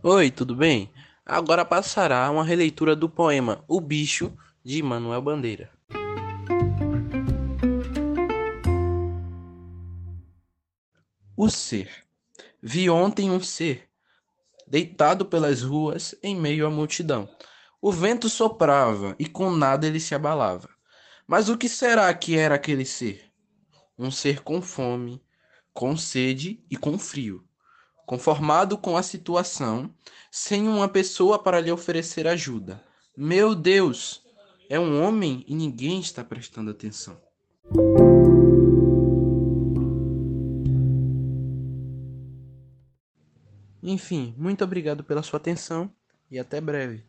Oi, tudo bem? Agora passará uma releitura do poema O Bicho, de Manuel Bandeira. O ser. Vi ontem um ser, deitado pelas ruas em meio à multidão. O vento soprava e com nada ele se abalava. Mas o que será que era aquele ser? Um ser com fome, com sede e com frio conformado com a situação, sem uma pessoa para lhe oferecer ajuda. Meu Deus! É um homem e ninguém está prestando atenção. Enfim, muito obrigado pela sua atenção e até breve.